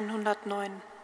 109.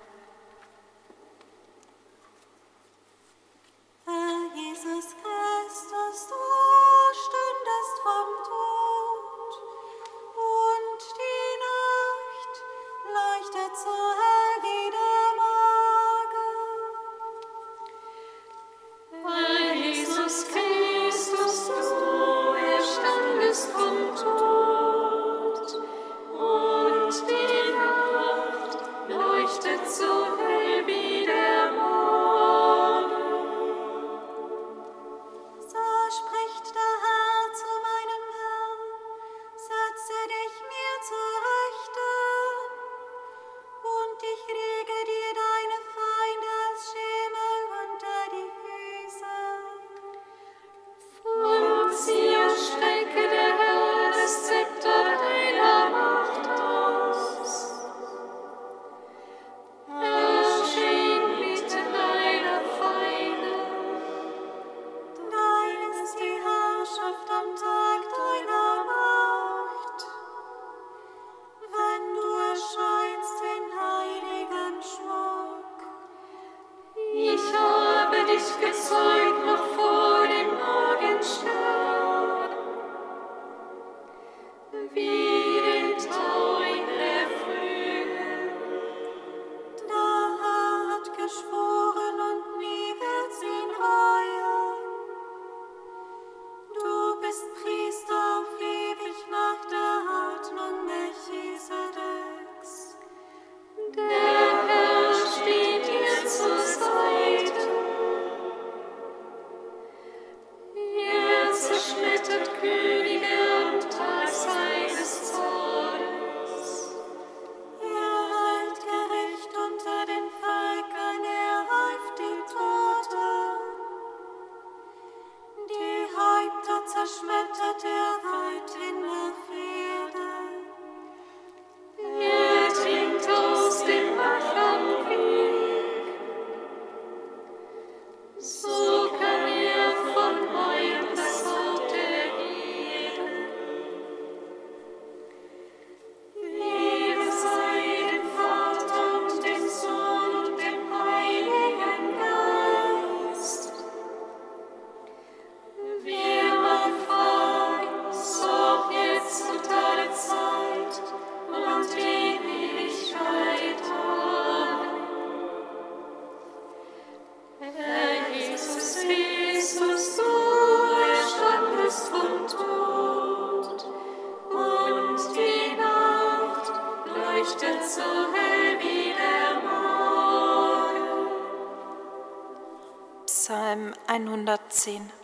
Psalm 110.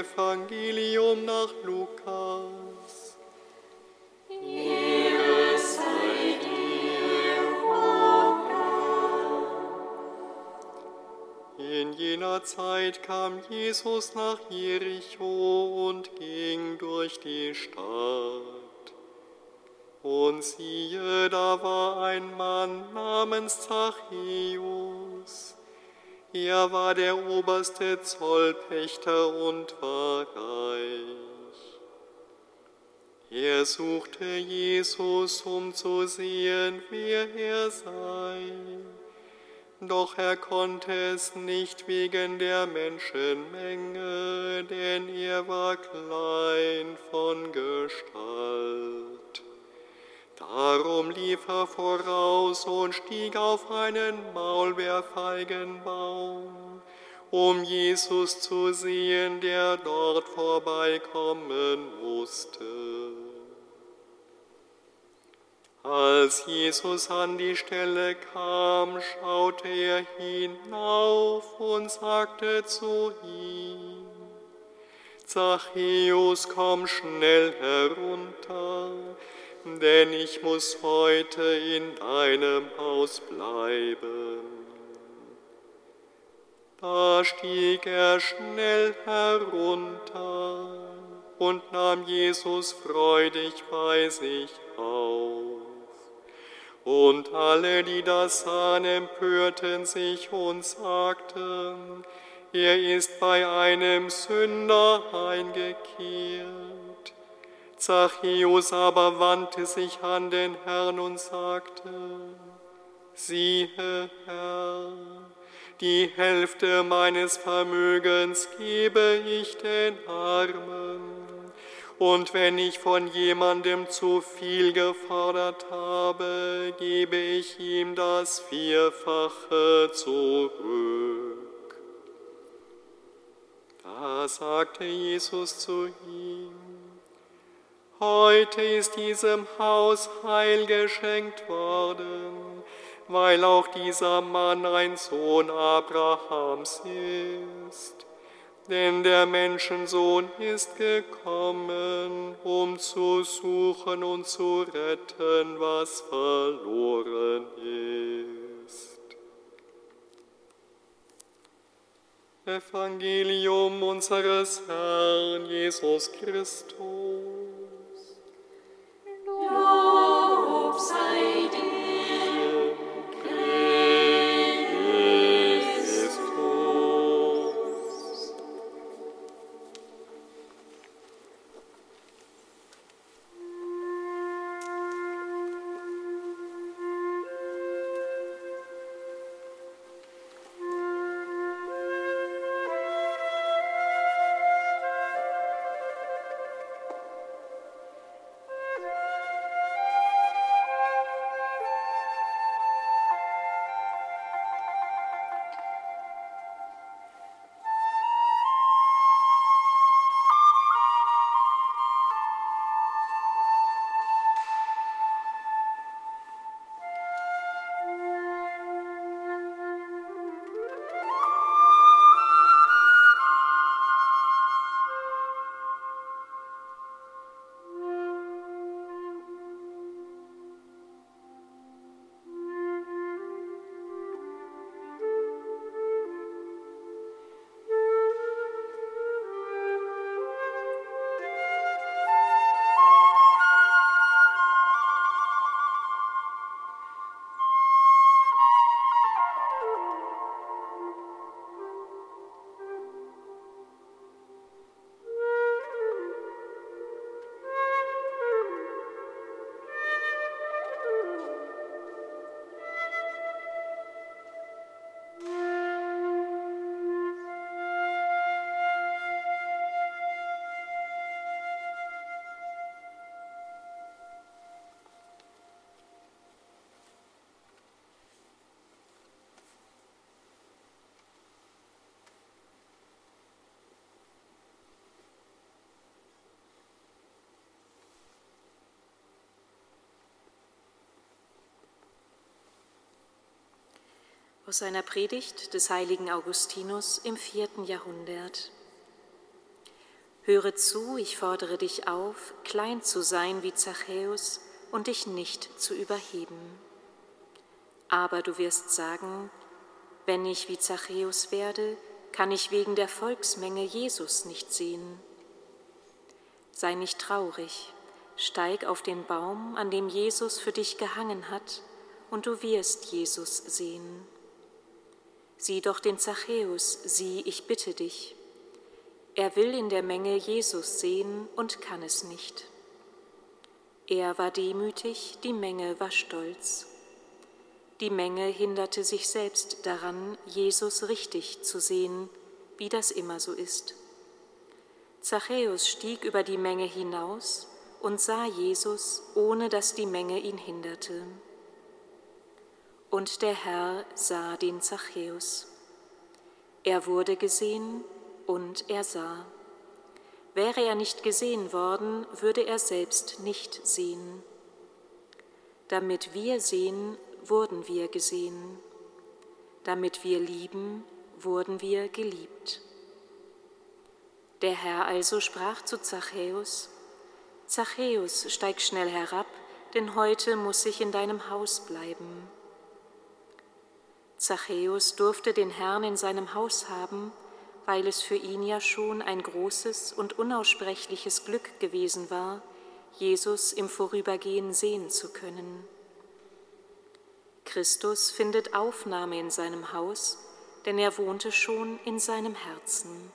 Evangelium nach Lukas. In jener Zeit kam Jesus nach Jericho und ging durch die Stadt. Und siehe, da war ein Mann namens Zachäus. Er war der oberste Zollpächter und war reich. Er suchte Jesus, um zu sehen, wer er sei. Doch er konnte es nicht wegen der Menschenmenge, denn er war klein von Gestalt. Darum lief er voraus und stieg auf einen Maulbeerfeigenbaum, um Jesus zu sehen, der dort vorbeikommen musste. Als Jesus an die Stelle kam, schaute er hinauf und sagte zu ihm, Zachäus, komm schnell herunter, denn ich muss heute in deinem Haus bleiben. Da stieg er schnell herunter und nahm Jesus freudig bei sich auf. Und alle, die das sahen, empörten sich und sagten, er ist bei einem Sünder eingekehrt. Zachäus aber wandte sich an den Herrn und sagte, siehe, Herr, die Hälfte meines Vermögens gebe ich den Armen. Und wenn ich von jemandem zu viel gefordert habe, gebe ich ihm das Vierfache zurück. Da sagte Jesus zu ihm, Heute ist diesem Haus Heil geschenkt worden, weil auch dieser Mann ein Sohn Abrahams ist. Denn der Menschensohn ist gekommen, um zu suchen und zu retten, was verloren ist. Evangelium unseres Herrn Jesus Christus. Lob sei dir. Aus einer Predigt des heiligen Augustinus im vierten Jahrhundert. Höre zu, ich fordere dich auf, klein zu sein wie Zachäus und dich nicht zu überheben. Aber du wirst sagen, wenn ich wie Zachäus werde, kann ich wegen der Volksmenge Jesus nicht sehen. Sei nicht traurig, steig auf den Baum, an dem Jesus für dich gehangen hat, und du wirst Jesus sehen. Sieh doch den Zachäus, sieh, ich bitte dich. Er will in der Menge Jesus sehen und kann es nicht. Er war demütig, die Menge war stolz. Die Menge hinderte sich selbst daran, Jesus richtig zu sehen, wie das immer so ist. Zachäus stieg über die Menge hinaus und sah Jesus, ohne dass die Menge ihn hinderte. Und der Herr sah den Zachäus. Er wurde gesehen und er sah. Wäre er nicht gesehen worden, würde er selbst nicht sehen. Damit wir sehen, wurden wir gesehen. Damit wir lieben, wurden wir geliebt. Der Herr also sprach zu Zachäus, Zachäus, steig schnell herab, denn heute muss ich in deinem Haus bleiben. Zachäus durfte den Herrn in seinem Haus haben, weil es für ihn ja schon ein großes und unaussprechliches Glück gewesen war, Jesus im Vorübergehen sehen zu können. Christus findet Aufnahme in seinem Haus, denn er wohnte schon in seinem Herzen.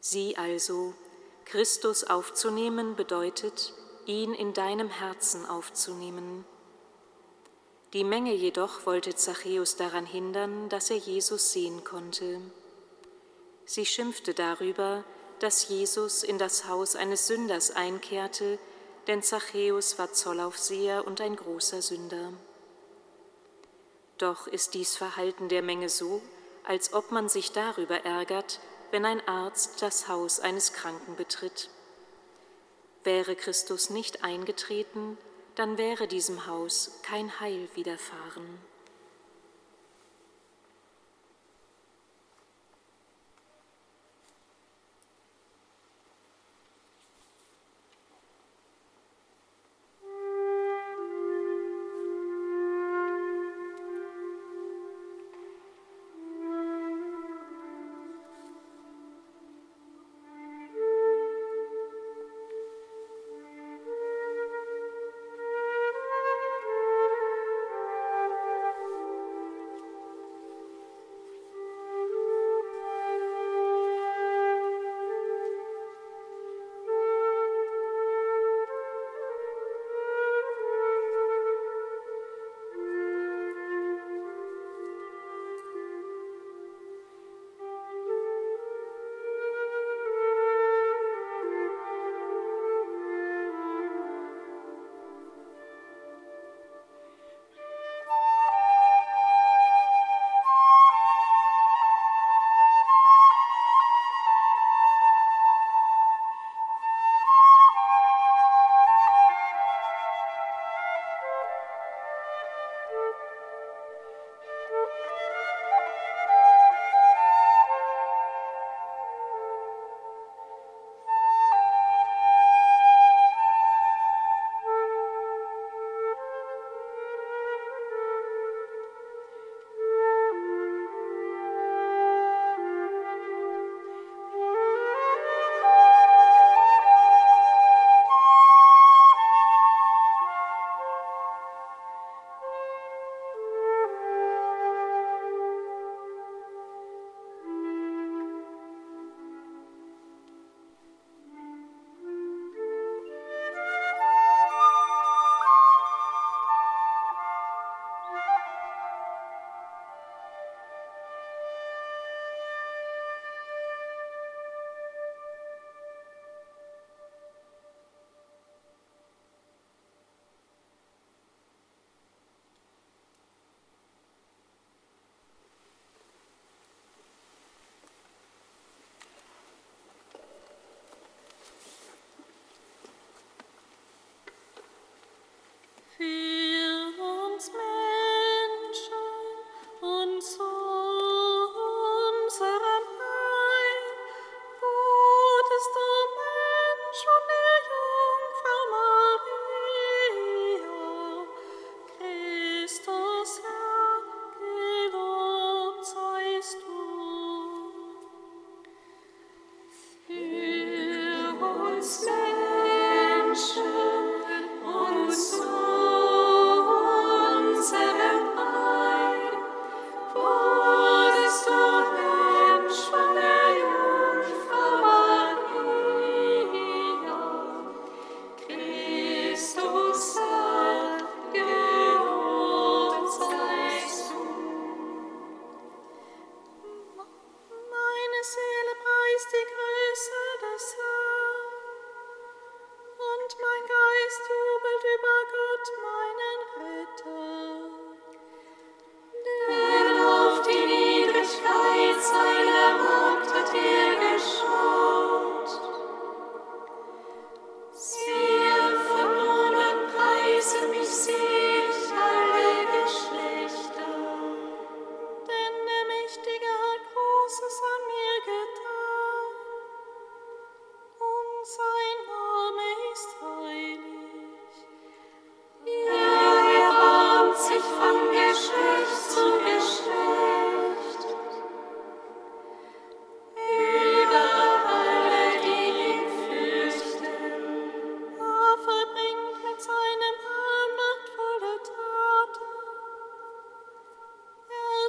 Sieh also, Christus aufzunehmen bedeutet, ihn in deinem Herzen aufzunehmen. Die Menge jedoch wollte Zachäus daran hindern, dass er Jesus sehen konnte. Sie schimpfte darüber, dass Jesus in das Haus eines Sünders einkehrte, denn Zachäus war Zollaufseher und ein großer Sünder. Doch ist dies Verhalten der Menge so, als ob man sich darüber ärgert, wenn ein Arzt das Haus eines Kranken betritt. Wäre Christus nicht eingetreten, dann wäre diesem Haus kein Heil widerfahren.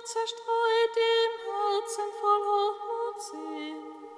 zerstreut, im Herzen voll Hochmut sind.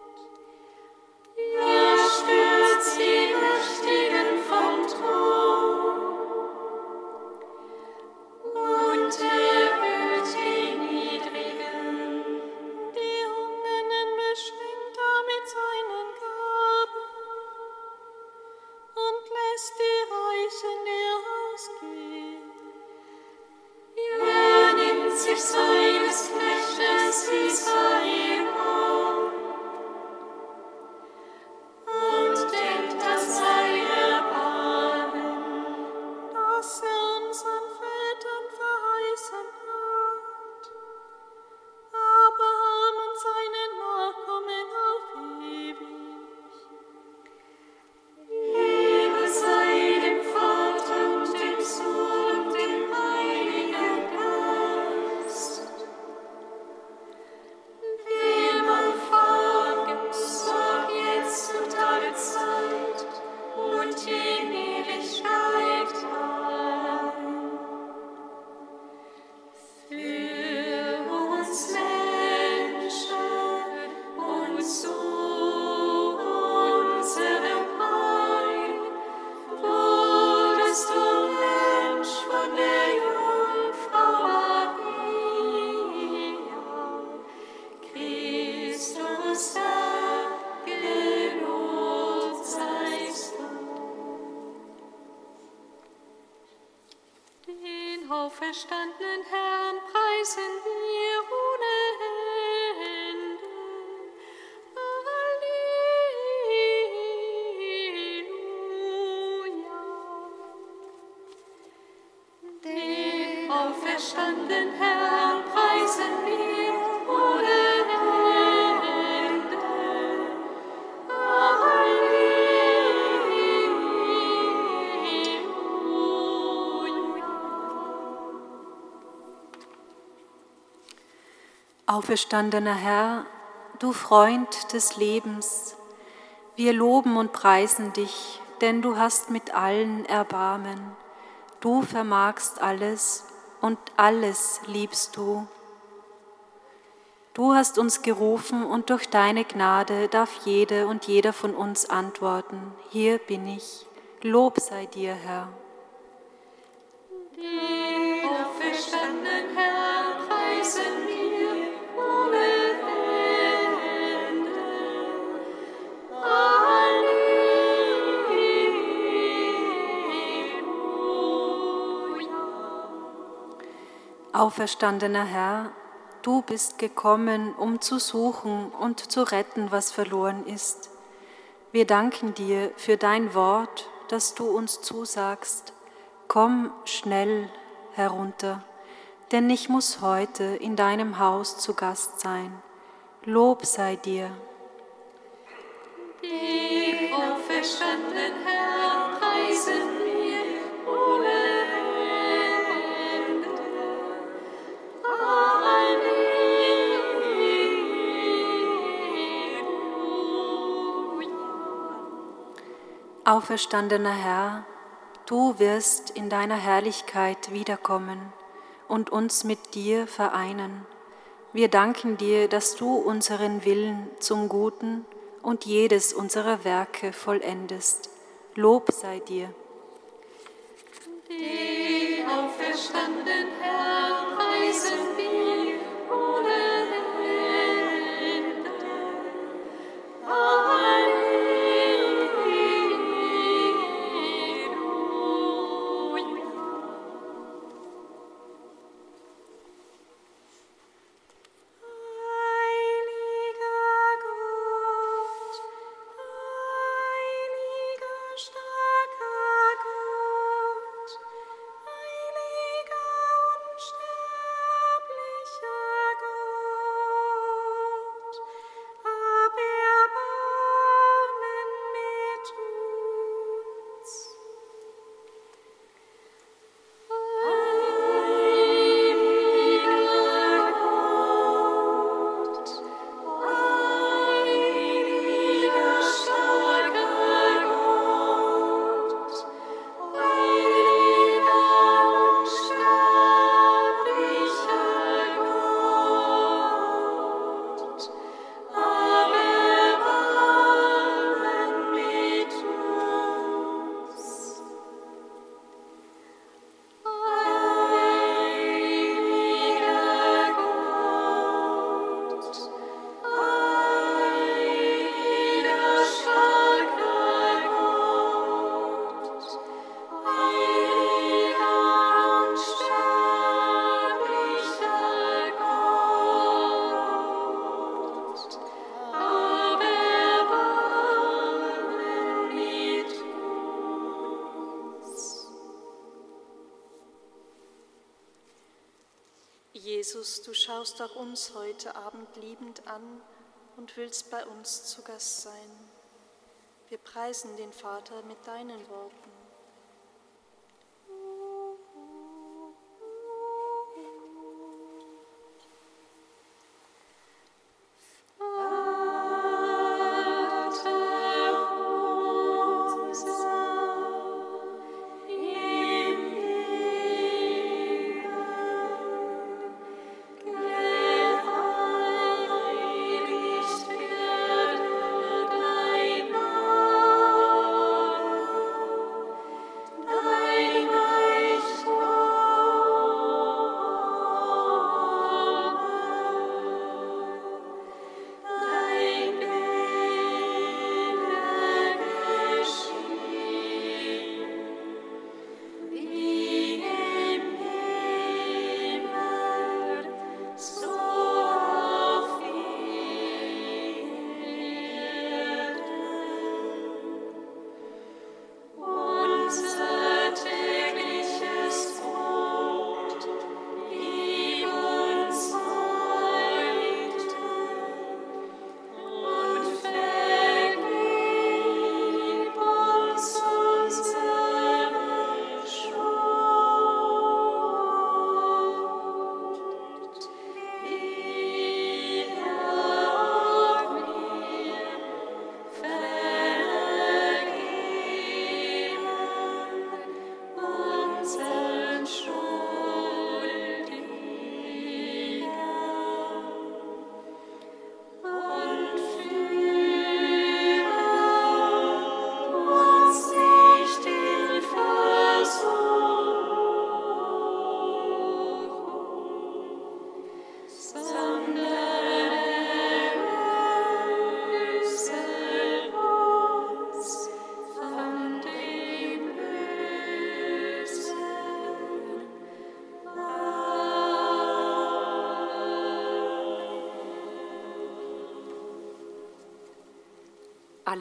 Auferstandener Herr, du Freund des Lebens, wir loben und preisen dich, denn du hast mit allen Erbarmen. Du vermagst alles und alles liebst du. Du hast uns gerufen und durch deine Gnade darf jede und jeder von uns antworten, hier bin ich. Lob sei dir, Herr. Den auferstandenen Auferstandener Herr, du bist gekommen, um zu suchen und zu retten, was verloren ist. Wir danken dir für dein Wort, das du uns zusagst. Komm schnell herunter, denn ich muss heute in deinem Haus zu Gast sein. Lob sei dir. Den auferstandenen Herrn Auferstandener Herr, du wirst in deiner Herrlichkeit wiederkommen und uns mit dir vereinen. Wir danken dir, dass du unseren Willen zum Guten und jedes unserer Werke vollendest. Lob sei dir. Den auferstandenen Herrn preisen Du schaust auch uns heute Abend liebend an und willst bei uns zu Gast sein. Wir preisen den Vater mit deinen Worten.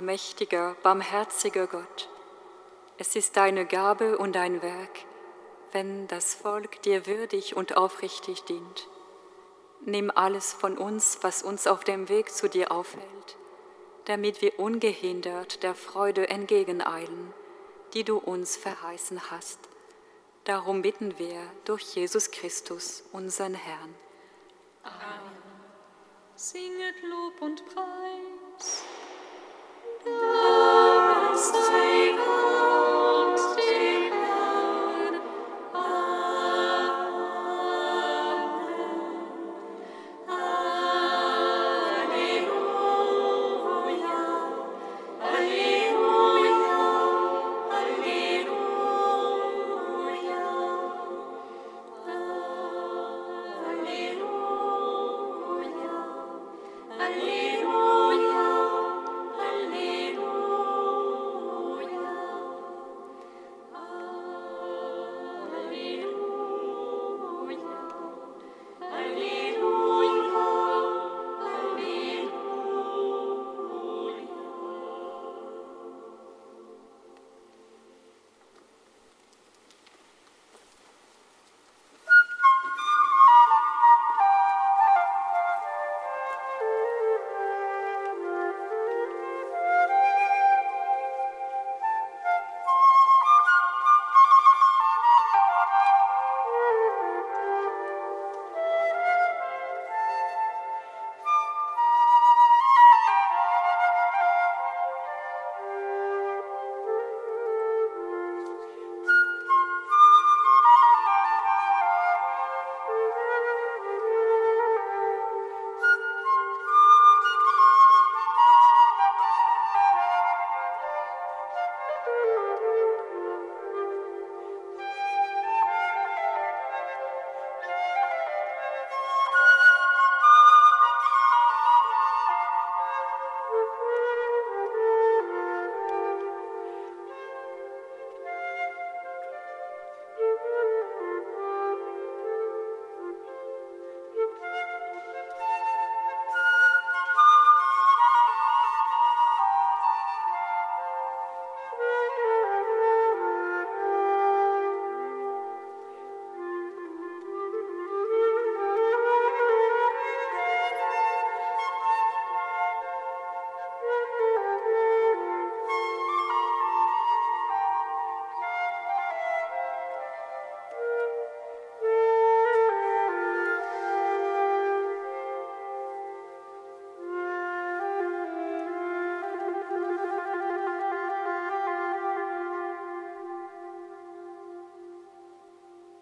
Allmächtiger, barmherziger Gott, es ist deine Gabe und dein Werk, wenn das Volk dir würdig und aufrichtig dient. Nimm alles von uns, was uns auf dem Weg zu dir aufhält, damit wir ungehindert der Freude entgegeneilen, die du uns verheißen hast. Darum bitten wir durch Jesus Christus, unseren Herrn. Amen. Singet Lob und Preis.